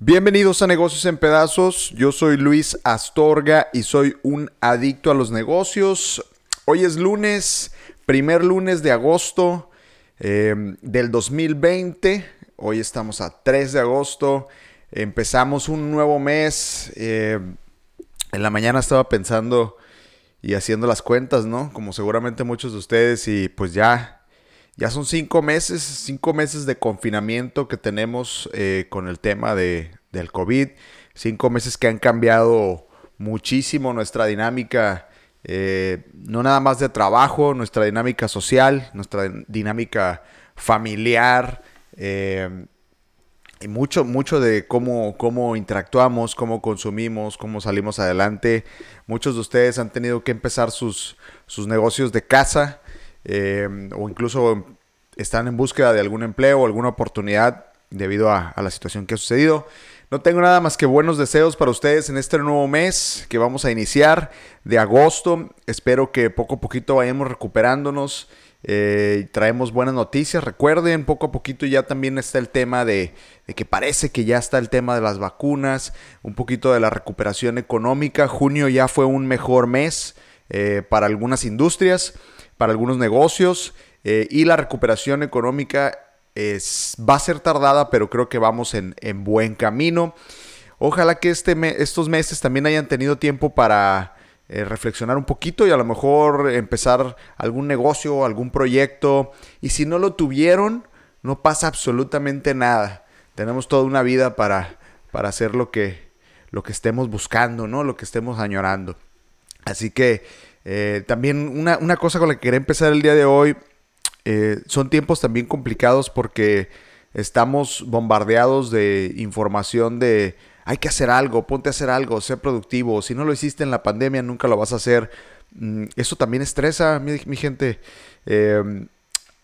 Bienvenidos a Negocios en Pedazos. Yo soy Luis Astorga y soy un adicto a los negocios. Hoy es lunes, primer lunes de agosto em, del 2020. Hoy estamos a 3 de agosto. Empezamos un nuevo mes. Em, en la mañana estaba pensando y haciendo las cuentas, ¿no? Como seguramente muchos de ustedes y pues ya ya son cinco meses, cinco meses de confinamiento que tenemos eh, con el tema de, del COVID. Cinco meses que han cambiado muchísimo nuestra dinámica, eh, no nada más de trabajo, nuestra dinámica social, nuestra dinámica familiar. Eh, y mucho, mucho de cómo, cómo interactuamos, cómo consumimos, cómo salimos adelante. Muchos de ustedes han tenido que empezar sus, sus negocios de casa. Eh, o incluso están en búsqueda de algún empleo o alguna oportunidad debido a, la situación que ha sucedido. No tengo nada más que buenos deseos para ustedes en este nuevo mes que vamos a iniciar de agosto. Espero que poco a poquito vayamos recuperándonos. Eh, traemos buenas noticias. Recuerden, poco a poquito ya también está el tema de, que parece que ya está el tema de las vacunas, un poquito de la recuperación económica. Junio ya fue un mejor mes eh, para algunas industrias para algunos negocios eh, y la recuperación económica es, va a ser tardada, pero creo que vamos en, buen camino. Ojalá que este estos meses también hayan tenido tiempo para eh, reflexionar un poquito y a lo mejor empezar algún negocio, algún proyecto. Y si no lo tuvieron, no pasa absolutamente nada. Tenemos toda una vida para, para hacer lo que, lo que estemos buscando, ¿no? Lo que estemos añorando. Así que eh, también una, cosa con la que quería empezar el día de hoy, eh, son tiempos también complicados porque estamos bombardeados de información de hay que hacer algo, ponte a hacer algo, sé productivo, si no lo hiciste en la pandemia nunca lo vas a hacer. Mm, eso también estresa, mi, gente. Em,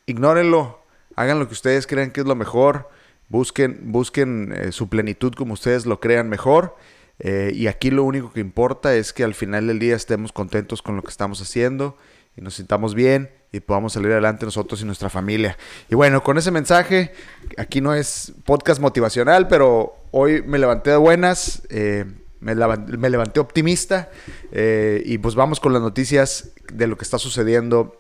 ignórenlo, hagan lo que ustedes crean que es lo mejor, busquen, busquen eh, su plenitud como ustedes lo crean mejor. Eh, y aquí lo único que importa es que al final del día estemos contentos con lo que estamos haciendo y nos sintamos bien y podamos salir adelante nosotros y nuestra familia. Y bueno, con ese mensaje, aquí no es podcast motivacional, pero hoy me levanté de buenas, eh, me, levanté, optimista eh, y pues vamos con las noticias de lo que está sucediendo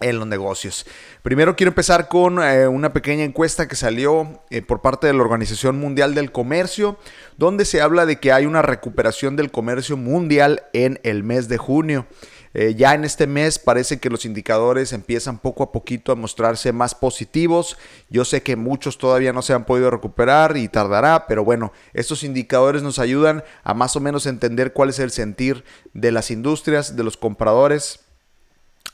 en los negocios. Primero quiero empezar con eh, una pequeña encuesta que salió por parte de la Organización Mundial del Comercio, donde se habla de que hay una recuperación del comercio mundial en el mes de junio. Eh, ya en este mes parece que los indicadores empiezan poco a poquito a mostrarse más positivos. Yo sé que muchos todavía no se han podido recuperar y tardará, pero bueno, estos indicadores nos ayudan a más o menos entender cuál es el sentir de las industrias, de los compradores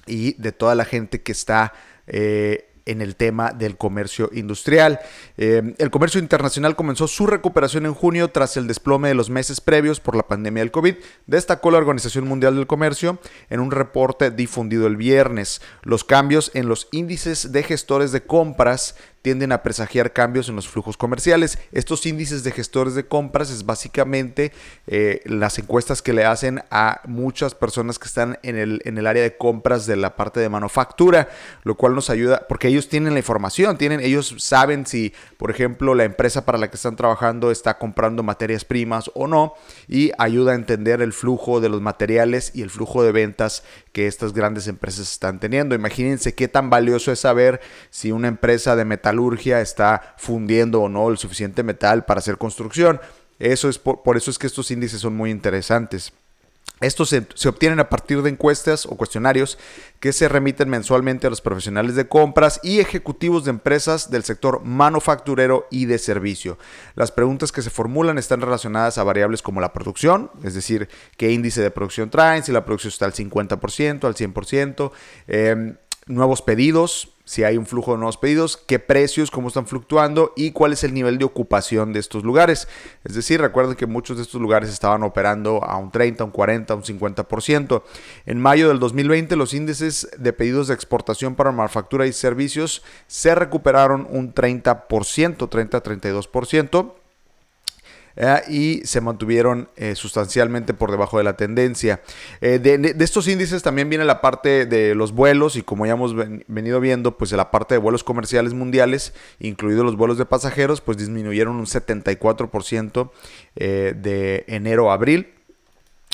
y de toda la gente que está eh, en el tema del comercio industrial. Eh, el comercio internacional comenzó su recuperación en junio tras el desplome de los meses previos por la pandemia del COVID, destacó la Organización Mundial del Comercio en un reporte difundido el viernes. Los cambios en los índices de gestores de compras tienden a presagiar cambios en los flujos comerciales. Estos índices de gestores de compras es básicamente eh, las encuestas que le hacen a muchas personas que están en el, en el área de compras de la parte de manufactura, lo cual nos ayuda, porque ellos tienen la información, tienen, ellos saben si, por ejemplo, la empresa para la que están trabajando está comprando materias primas o no, y ayuda a entender el flujo de los materiales y el flujo de ventas que estas grandes empresas están teniendo. Imagínense qué tan valioso es saber si una empresa de metalurgia está fundiendo o no el suficiente metal para hacer construcción. Eso es por, eso es que estos índices son muy interesantes. Estos se, obtienen a partir de encuestas o cuestionarios que se remiten mensualmente a los profesionales de compras y ejecutivos de empresas del sector manufacturero y de servicio. Las preguntas que se formulan están relacionadas a variables como la producción, es decir, qué índice de producción traen, si la producción está al 50%, al 100%, eh, nuevos pedidos, si hay un flujo de nuevos pedidos, qué precios, cómo están fluctuando y cuál es el nivel de ocupación de estos lugares. Es decir, recuerden que muchos de estos lugares estaban operando a un 30, un 40, un 50%. En mayo del 2020 los índices de pedidos de exportación para manufactura y servicios se recuperaron un 30%, 30-32%. Eh, y se mantuvieron eh, sustancialmente por debajo de la tendencia. De, estos índices también viene la parte de los vuelos y como ya hemos venido viendo, pues la parte de vuelos comerciales mundiales, incluidos los vuelos de pasajeros, pues disminuyeron un 74% de enero a abril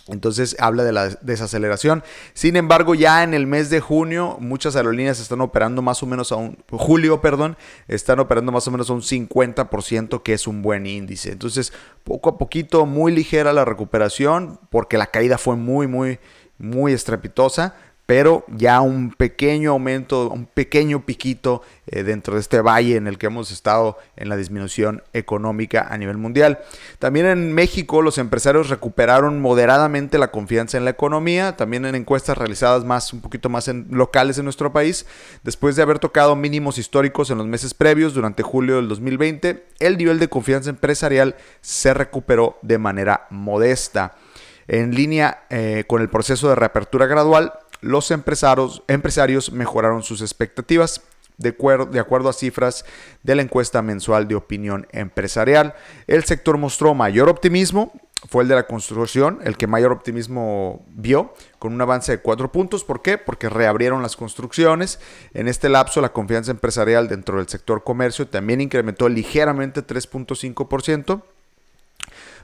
entonces habla de la desaceleración. Sin embargo, ya en el mes de junio, muchas aerolíneas están operando más o menos a un, julio, perdón, están operando más o menos a un 50%, que es un buen índice. Entonces, poco a poquito, muy ligera la recuperación, porque la caída fue muy, muy, muy estrepitosa pero ya un pequeño aumento, un pequeño piquito eh, dentro de este valle en el que hemos estado en la disminución económica a nivel mundial. También en México los empresarios recuperaron moderadamente la confianza en la economía, también en encuestas realizadas más un poquito más en locales en nuestro país, después de haber tocado mínimos históricos en los meses previos durante julio del 2020, el nivel de confianza empresarial se recuperó de manera modesta. En línea eh, con el proceso de reapertura gradual, los empresarios, empresarios mejoraron sus expectativas de, de, acuerdo a cifras de la encuesta mensual de opinión empresarial. El sector mostró mayor optimismo, fue el de la construcción, el que mayor optimismo vio, con un avance de cuatro puntos. ¿Por qué? Porque reabrieron las construcciones. En este lapso, la confianza empresarial dentro del sector comercio también incrementó ligeramente 3.5%.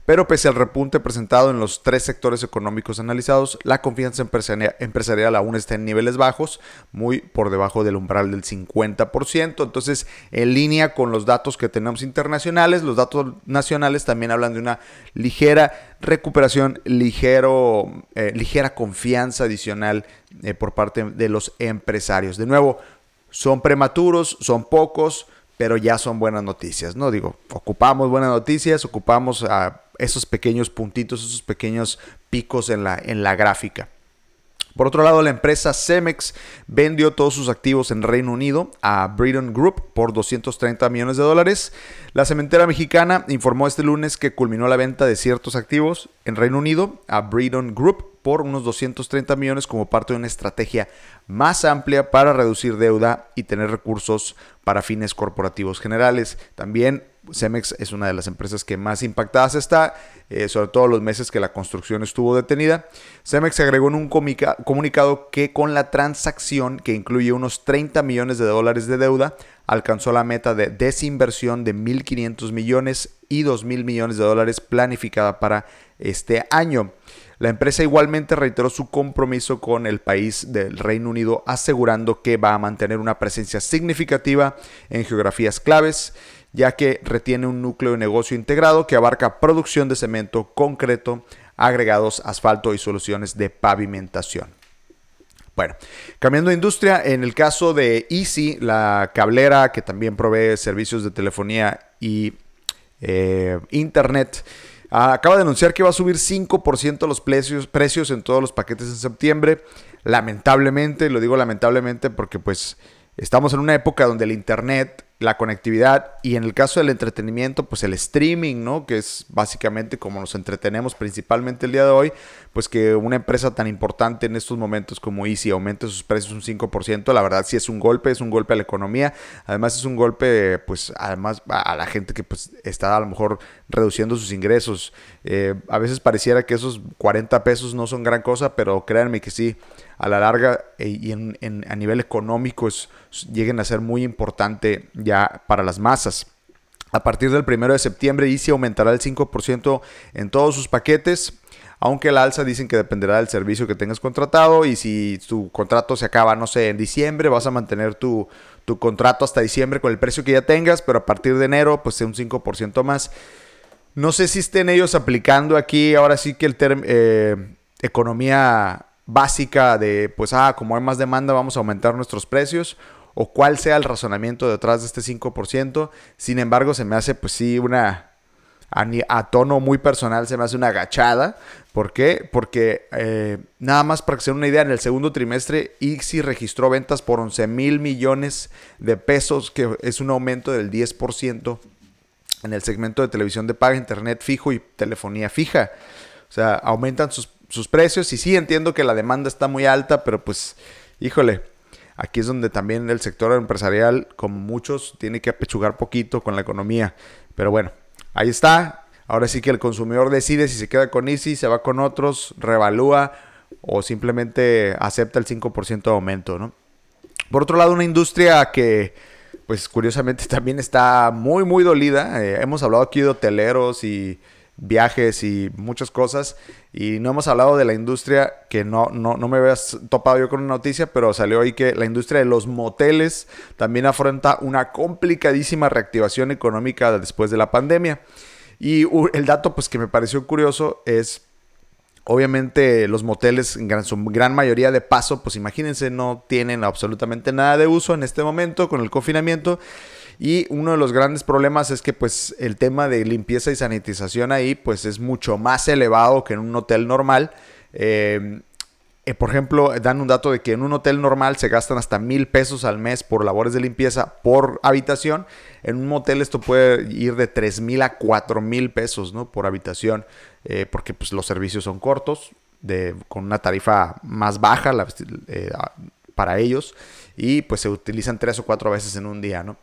Pero pese al repunte presentado en los tres sectores económicos analizados, la confianza empresarial aún está en niveles bajos, muy por debajo del umbral del 50%. Entonces, en línea con los datos que tenemos internacionales, los datos nacionales también hablan de una ligera recuperación, ligero, eh, ligera confianza adicional eh, por parte de los empresarios. De nuevo, son prematuros, son pocos, pero ya son buenas noticias, ¿no? Digo, ocupamos buenas noticias, ocupamos a esos pequeños puntitos, esos pequeños picos en la, en la gráfica. Por otro lado, la empresa Cemex vendió todos sus activos en Reino Unido a Briton Group por 230 millones de dólares. La cementera mexicana informó este lunes que culminó la venta de ciertos activos en Reino Unido a Briton Group por unos 230 millones como parte de una estrategia más amplia para reducir deuda y tener recursos para fines corporativos generales. También Cemex es una de las empresas que más impactadas está, eh, sobre todo los meses que la construcción estuvo detenida. Cemex agregó en un comunicado que con la transacción, que incluye unos 30 millones de dólares de deuda, alcanzó la meta de desinversión de 1.500 millones y 2.000 millones de dólares planificada para este año. La empresa igualmente reiteró su compromiso con el país del Reino Unido, asegurando que va a mantener una presencia significativa en geografías claves, ya que retiene un núcleo de negocio integrado que abarca producción de cemento, concreto, agregados, asfalto y soluciones de pavimentación. Bueno, cambiando de industria, en el caso de Easy, la cablera que también provee servicios de telefonía y eh, internet, Ah, acaba de anunciar que va a subir 5% los precios, precios en todos los paquetes en septiembre. Lamentablemente, lo digo lamentablemente porque pues estamos en una época donde el Internet la conectividad y en el caso del entretenimiento, pues el streaming, ¿no? Que es básicamente como nos entretenemos principalmente el día de hoy, pues que una empresa tan importante en estos momentos como Easy aumente sus precios un 5%, la verdad sí es un golpe, es un golpe a la economía, además es un golpe, pues además a la gente que pues está a lo mejor reduciendo sus ingresos. Eh, a veces pareciera que esos 40 pesos no son gran cosa, pero créanme que sí, a la larga eh, y en, a nivel económico es, lleguen a ser muy importante ya para las masas. A partir del 1 de septiembre, Easy aumentará el 5% en todos sus paquetes, aunque el alza dicen que dependerá del servicio que tengas contratado y si tu contrato se acaba, no sé, en diciembre, vas a mantener tu, contrato hasta diciembre con el precio que ya tengas, pero a partir de enero, pues un 5% más. No sé si estén ellos aplicando aquí, ahora sí que el término eh, economía básica de, pues, ah, como hay más demanda, vamos a aumentar nuestros precios, o cuál sea el razonamiento detrás de este 5%. Sin embargo, se me hace, pues sí, una, a, tono muy personal, se me hace una agachada. ¿Por qué? Porque eh, nada más para que se den una idea, en el segundo trimestre IXI registró ventas por 11 mil millones de pesos, que es un aumento del 10% en el segmento de televisión de paga, internet fijo y telefonía fija. O sea, aumentan sus sus precios. Y sí, entiendo que la demanda está muy alta, pero pues, híjole, aquí es donde también el sector empresarial, como muchos, tiene que apechugar poquito con la economía. Pero bueno, ahí está. Ahora sí que el consumidor decide si se queda con Easy, se va con otros, revalúa o simplemente acepta el 5% de aumento, ¿no? Por otro lado, una industria que, pues curiosamente también está muy, muy dolida. Eh, hemos hablado aquí de hoteleros y viajes y muchas cosas. Y no hemos hablado de la industria que no, no, no me habías topado yo con una noticia, pero salió ahí que la industria de los moteles también afronta una complicadísima reactivación económica después de la pandemia. Y el dato pues que me pareció curioso es Obviamente los moteles en su gran mayoría de paso, pues imagínense, no tienen absolutamente nada de uso en este momento con el confinamiento. Y uno de los grandes problemas es que pues el tema de limpieza y sanitización ahí pues es mucho más elevado que en un hotel normal. Eh, eh, por ejemplo, dan un dato de que en un hotel normal se gastan hasta mil pesos al mes por labores de limpieza por habitación. En un motel esto puede ir de tres mil a cuatro mil pesos ¿no? por habitación, eh, porque pues, los servicios son cortos, de, con una tarifa más baja para ellos, y pues se utilizan tres o cuatro veces en un día. ¿no?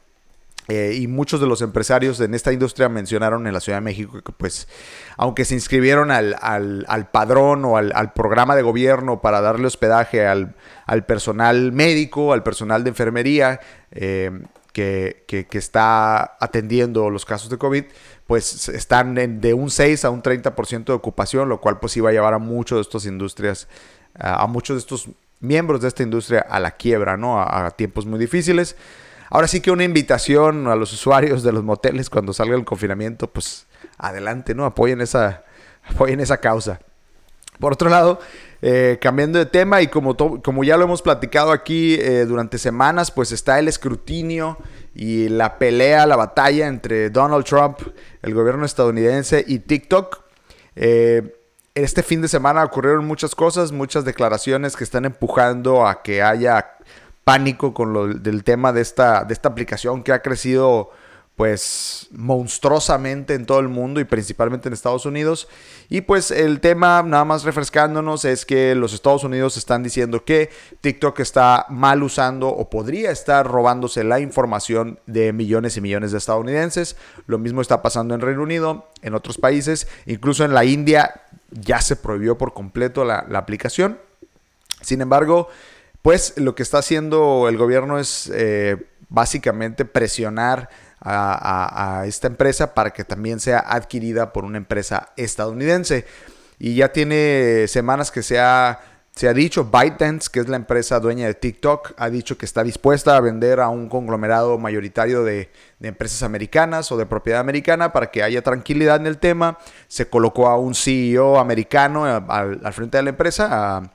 Eh, y muchos de los empresarios en esta industria mencionaron en la Ciudad de México que pues aunque se inscribieron al, padrón o al, programa de gobierno para darle hospedaje al, personal médico, al personal de enfermería eh, que, está atendiendo los casos de COVID, pues están de un 6 a un 30% de ocupación, lo cual pues iba a llevar a muchos de estas industrias, a, muchos de estos miembros de esta industria a la quiebra, ¿no? a tiempos muy difíciles. Ahora sí que una invitación a los usuarios de los moteles cuando salga el confinamiento, pues adelante, ¿no? Apoyen esa, apoyen esa causa. Por otro lado, eh, cambiando de tema y como, como ya lo hemos platicado aquí eh, durante semanas, pues está el escrutinio y la pelea, la batalla entre Donald Trump, el gobierno estadounidense y TikTok. Eh, este fin de semana ocurrieron muchas cosas, muchas declaraciones que están empujando a que haya pánico con lo del tema de esta, de esta aplicación que ha crecido pues monstruosamente en todo el mundo y principalmente en Estados Unidos. Y pues el tema, nada más refrescándonos, es que los Estados Unidos están diciendo que TikTok está mal usando o podría estar robándose la información de millones y millones de estadounidenses. Lo mismo está pasando en Reino Unido, en otros países, incluso en la India ya se prohibió por completo la, la aplicación. Sin embargo, pues lo que está haciendo el gobierno es eh, básicamente presionar a, esta empresa para que también sea adquirida por una empresa estadounidense. Y ya tiene semanas que se ha, se ha dicho, ByteDance, que es la empresa dueña de TikTok, ha dicho que está dispuesta a vender a un conglomerado mayoritario de, empresas americanas o de propiedad americana para que haya tranquilidad en el tema. Se colocó a un CEO americano eh, al, frente de la empresa,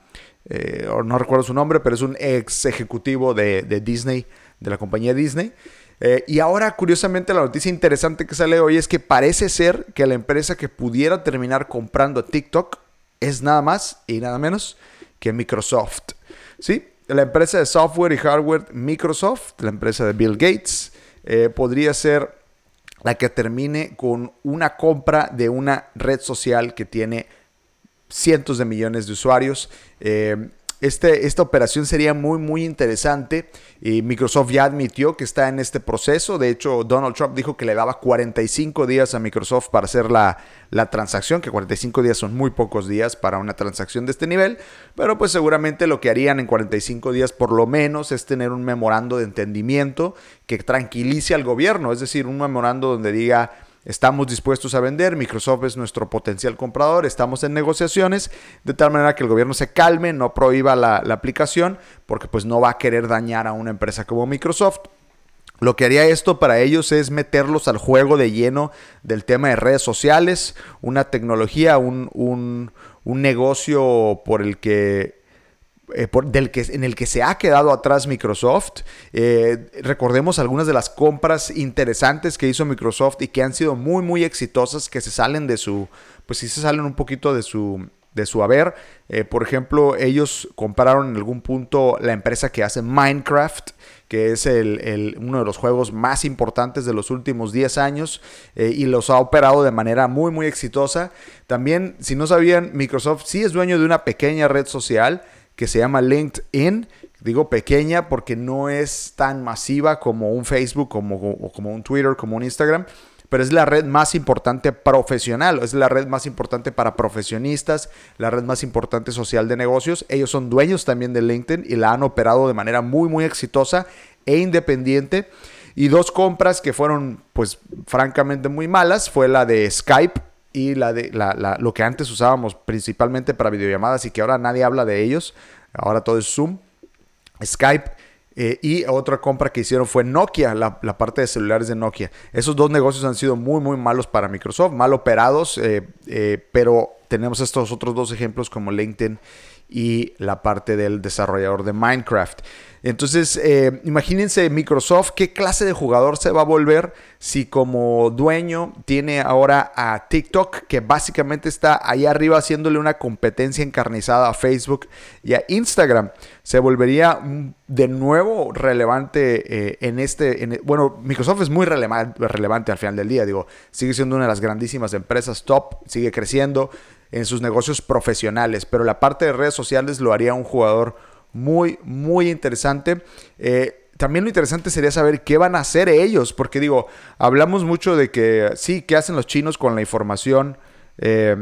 eh, no recuerdo su nombre, pero es un ex ejecutivo de, Disney, de la compañía Disney. Eh, y ahora, curiosamente, la noticia interesante que sale hoy es que parece ser que la empresa que pudiera terminar comprando TikTok es nada más y nada menos que Microsoft. ¿Sí? La empresa de software y hardware Microsoft, la empresa de Bill Gates, eh, podría ser la que termine con una compra de una red social que tiene cientos de millones de usuarios. Eh, este, esta operación sería muy, muy interesante. Y Microsoft ya admitió que está en este proceso. De hecho, Donald Trump dijo que le daba 45 días a Microsoft para hacer la, la, transacción, que 45 días son muy pocos días para una transacción de este nivel. Pero pues seguramente lo que harían en 45 días por lo menos es tener un memorando de entendimiento que tranquilice al gobierno. Es decir, un memorando donde diga Estamos dispuestos a vender, Microsoft es nuestro potencial comprador, estamos en negociaciones, de tal manera que el gobierno se calme, no prohíba la, aplicación, porque pues no va a querer dañar a una empresa como Microsoft. Lo que haría esto para ellos es meterlos al juego de lleno del tema de redes sociales, una tecnología, un, un negocio por el que eh, del que, en el que se ha quedado atrás Microsoft. Eh, recordemos algunas de las compras interesantes que hizo Microsoft y que han sido muy, muy exitosas, que se salen de su, pues sí se salen un poquito de su, de su haber. Eh, por ejemplo, ellos compraron en algún punto la empresa que hace Minecraft, que es el, uno de los juegos más importantes de los últimos 10 años y los ha operado de manera muy, muy exitosa. También, si no sabían, Microsoft sí es dueño de una pequeña red social que se llama LinkedIn. Digo pequeña porque no es tan masiva como un Facebook, como, como un Twitter, como un Instagram, pero es la red más importante profesional, es la red más importante para profesionistas, la red más importante social de negocios. Ellos son dueños también de LinkedIn y la han operado de manera muy, muy exitosa e independiente. Y dos compras que fueron, pues, francamente muy malas fue la de Skype y la de lo que antes usábamos principalmente para videollamadas y que ahora nadie habla de ellos. Ahora todo es Zoom. Skype eh, y otra compra que hicieron fue Nokia, la, parte de celulares de Nokia. Esos dos negocios han sido muy, muy malos para Microsoft, mal operados, eh, eh, pero tenemos estos otros dos ejemplos como LinkedIn y la parte del desarrollador de Minecraft. Entonces, eh, imagínense Microsoft, ¿qué clase de jugador se va a volver si como dueño tiene ahora a TikTok, que básicamente está ahí arriba haciéndole una competencia encarnizada a Facebook y a Instagram? Se volvería de nuevo relevante eh, en este... bueno, Microsoft es muy relevante al final del día, digo, sigue siendo una de las grandísimas empresas top, sigue creciendo en sus negocios profesionales, pero la parte de redes sociales lo haría un jugador muy, muy interesante. Eh, también lo interesante sería saber qué van a hacer ellos, porque digo, hablamos mucho de que sí, qué hacen los chinos con la información. Eh,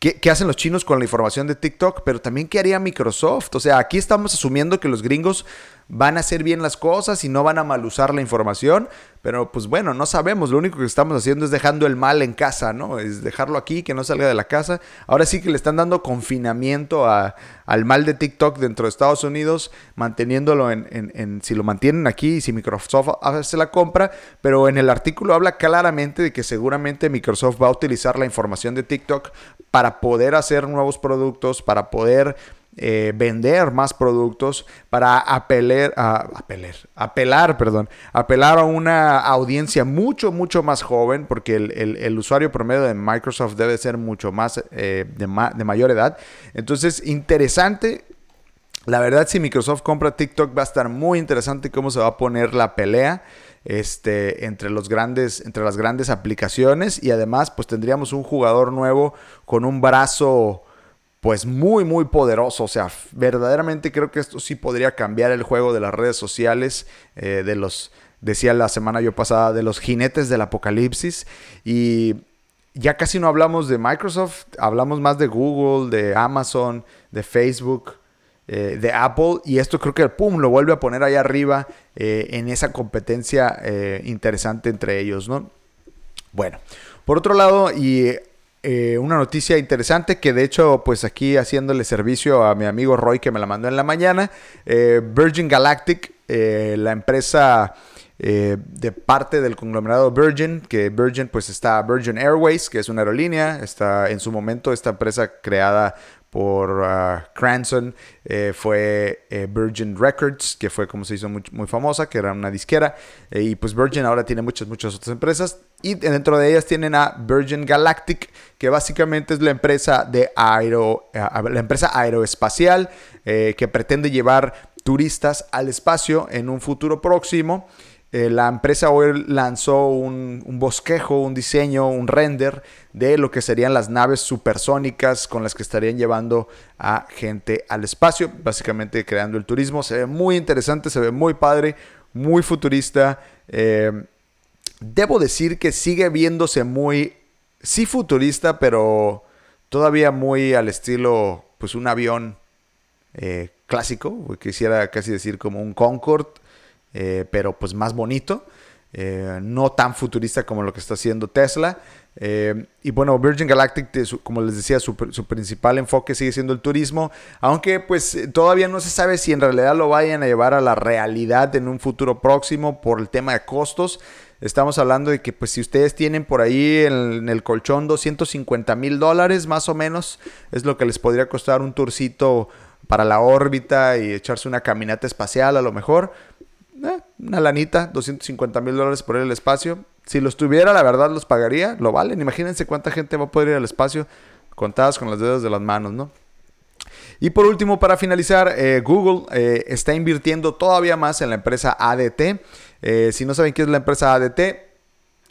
¿Qué, hacen los chinos con la información de TikTok? Pero también qué haría Microsoft. O sea, aquí estamos asumiendo que los gringos van a hacer bien las cosas y no van a mal usar la información, pero pues bueno, no sabemos, lo único que estamos haciendo es dejando el mal en casa, ¿no? Es dejarlo aquí, que no salga de la casa. Ahora sí que le están dando confinamiento al mal de TikTok dentro de Estados Unidos, manteniéndolo en, si lo mantienen aquí, si Microsoft hace la compra, pero en el artículo habla claramente de que seguramente Microsoft va a utilizar la información de TikTok para poder hacer nuevos productos, para poder eh, vender más productos, para apelar, a, apelar, apelar, perdón, apelar a una audiencia mucho, mucho más joven, porque el, usuario promedio de Microsoft debe ser mucho más eh, de, de mayor edad. Entonces, interesante la verdad, si Microsoft compra TikTok, va a estar muy interesante cómo se va a poner la pelea este, entre, los grandes, entre las grandes aplicaciones. Y además, pues tendríamos un jugador nuevo con un brazo pues muy, muy poderoso. O sea, verdaderamente creo que esto sí podría cambiar el juego de las redes sociales, eh, de los, decía la semana yo pasada, de los jinetes del apocalipsis. Y ya casi no hablamos de Microsoft, hablamos más de Google, de Amazon, de Facebook. Eh, de Apple y esto creo que pum lo vuelve a poner ahí arriba eh, en esa competencia interesante entre ellos, ¿no? Bueno, por otro lado, y eh, una noticia interesante que de hecho pues aquí haciéndole servicio a mi amigo Roy que me la mandó en la mañana, eh, Virgin Galactic, eh, la empresa de parte del conglomerado Virgin, que Virgin pues está Virgin Airways, que es una aerolínea, está en su momento esta empresa creada por uh, Cranston, eh, fue eh, Virgin Records, que fue como se hizo muy, famosa, que era una disquera, eh, y pues Virgin ahora tiene muchas, muchas otras empresas, y dentro de ellas tienen a Virgin Galactic, que básicamente es la empresa, de aero, la empresa aeroespacial que pretende llevar turistas al espacio en un futuro próximo. Eh, la empresa hoy lanzó un, bosquejo, un diseño, un render de lo que serían las naves supersónicas con las que estarían llevando a gente al espacio, básicamente creando el turismo. Se ve muy interesante, se ve muy padre, muy futurista. Eh, debo decir que sigue viéndose muy, sí futurista, pero todavía muy al estilo, pues un avión eh, clásico, quisiera casi decir como un Concorde eh, pero pues más bonito, eh, no tan futurista como lo que está haciendo Tesla. Eh, y bueno, Virgin Galactic, como les decía, su, principal enfoque sigue siendo el turismo, aunque pues todavía no se sabe si en realidad lo vayan a llevar a la realidad en un futuro próximo por el tema de costos. Estamos hablando de que pues si ustedes tienen por ahí en, el colchón 250 mil dólares más o menos, es lo que les podría costar un tourcito para la órbita y echarse una caminata espacial a lo mejor eh, una lanita, 250 mil dólares por ir al espacio. Si los tuviera, la verdad los pagaría, lo valen. Imagínense cuánta gente va a poder ir al espacio contadas con las dedos de las manos, ¿no? Y por último, para finalizar, eh, Google eh, está invirtiendo todavía más en la empresa ADT. si no saben qué es la empresa ADT,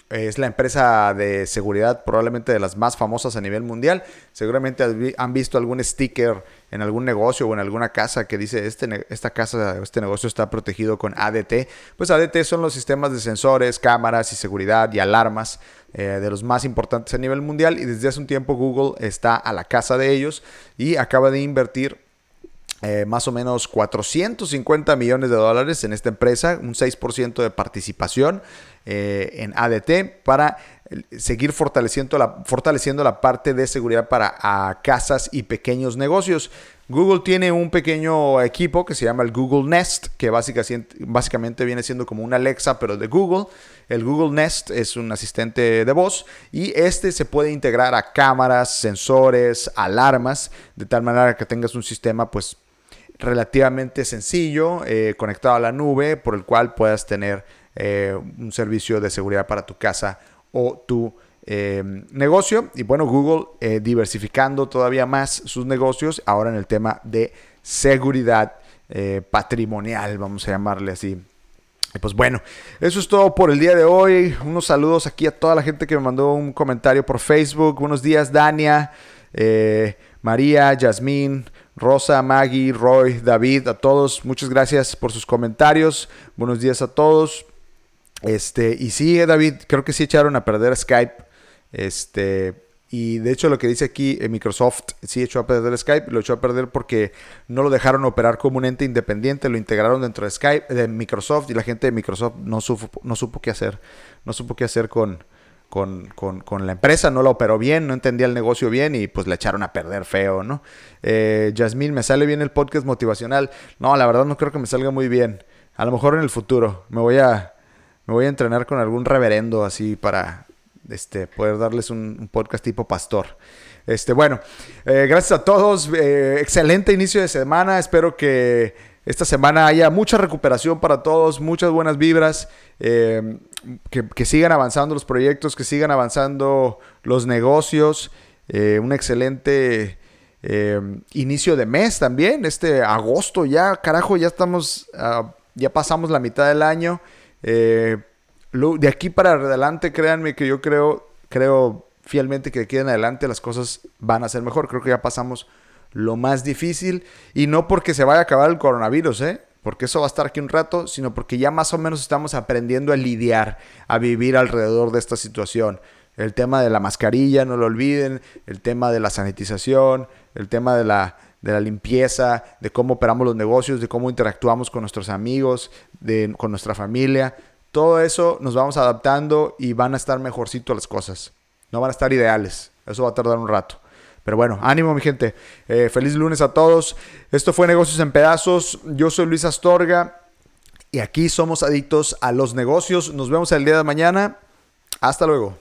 es la empresa de seguridad probablemente de las más famosas a nivel mundial. Seguramente han visto algún sticker en algún negocio o en alguna casa que dice este, esta casa, este negocio está protegido con ADT. Pues ADT son los sistemas de sensores, cámaras y seguridad y alarmas eh, de los más importantes a nivel mundial y desde hace un tiempo Google está a la casa de ellos y acaba de invertir eh, más o menos 450 millones de dólares en esta empresa, un 6% de participación eh, en ADT para seguir fortaleciendo la, fortaleciendo la parte de seguridad para casas y pequeños negocios. Google tiene un pequeño equipo que se llama el Google Nest, que básicamente, viene siendo como un Alexa, pero de Google. El Google Nest es un asistente de voz y este se puede integrar a cámaras, sensores, alarmas, de tal manera que tengas un sistema pues relativamente sencillo, eh, conectado a la nube, por el cual puedas tener eh, un servicio de seguridad para tu casa o tu eh, negocio. Y bueno, Google diversificando todavía más sus negocios, ahora en el tema de seguridad patrimonial, vamos a llamarle así. Pues bueno, eso es todo por el día de hoy. Unos saludos aquí a toda la gente que me mandó un comentario por Facebook. Buenos días, Dania, María, Yasmín, Rosa, Maggie, Roy, David, a todos, muchas gracias por sus comentarios. Buenos días a todos. Este, y sí, David, creo que sí echaron a perder Skype. Este, y de hecho lo que dice aquí en Microsoft, sí echó a perder Skype, lo echó a perder porque no lo dejaron operar como un ente independiente, lo integraron dentro de Skype, de Microsoft, y la gente de Microsoft no supo, no supo qué hacer. No supo qué hacer con, con, la empresa, no la operó bien, no entendía el negocio bien y pues le echaron a perder feo, ¿no? Eh, Yasmín, ¿me sale bien el podcast motivacional? No, la verdad no creo que me salga muy bien. A lo mejor en el futuro me voy a, me voy a entrenar con algún reverendo así para este, poder darles un, podcast tipo pastor. Este, bueno, eh, gracias a todos. Eh, excelente inicio de semana. Espero que esta semana haya mucha recuperación para todos, muchas buenas vibras. Eh, que, sigan avanzando los proyectos, que sigan avanzando los negocios. Un excelente inicio de mes también. Este agosto ya, carajo, ya estamos, ya pasamos la mitad del año. Eh, de aquí para adelante, créanme que yo creo, creo fielmente que de aquí en adelante las cosas van a ser mejor. Creo que ya pasamos lo más difícil y no porque se vaya a acabar el coronavirus, ¿eh? porque eso va a estar aquí un rato, sino porque ya más o menos estamos aprendiendo a lidiar, a vivir alrededor de esta situación. El tema de la mascarilla, no lo olviden, el tema de la sanitización, el tema de la, de la limpieza, de cómo operamos los negocios, de cómo interactuamos con nuestros amigos, de, con nuestra familia. Todo eso nos vamos adaptando y van a estar mejorcito las cosas. No van a estar ideales. Eso va a tardar un rato. Pero bueno, ánimo mi gente. Eh, feliz lunes a todos. Esto fue Negocios en Pedazos. Yo soy Luis Astorga y aquí somos adictos a los negocios. Nos vemos el día de mañana. Hasta luego.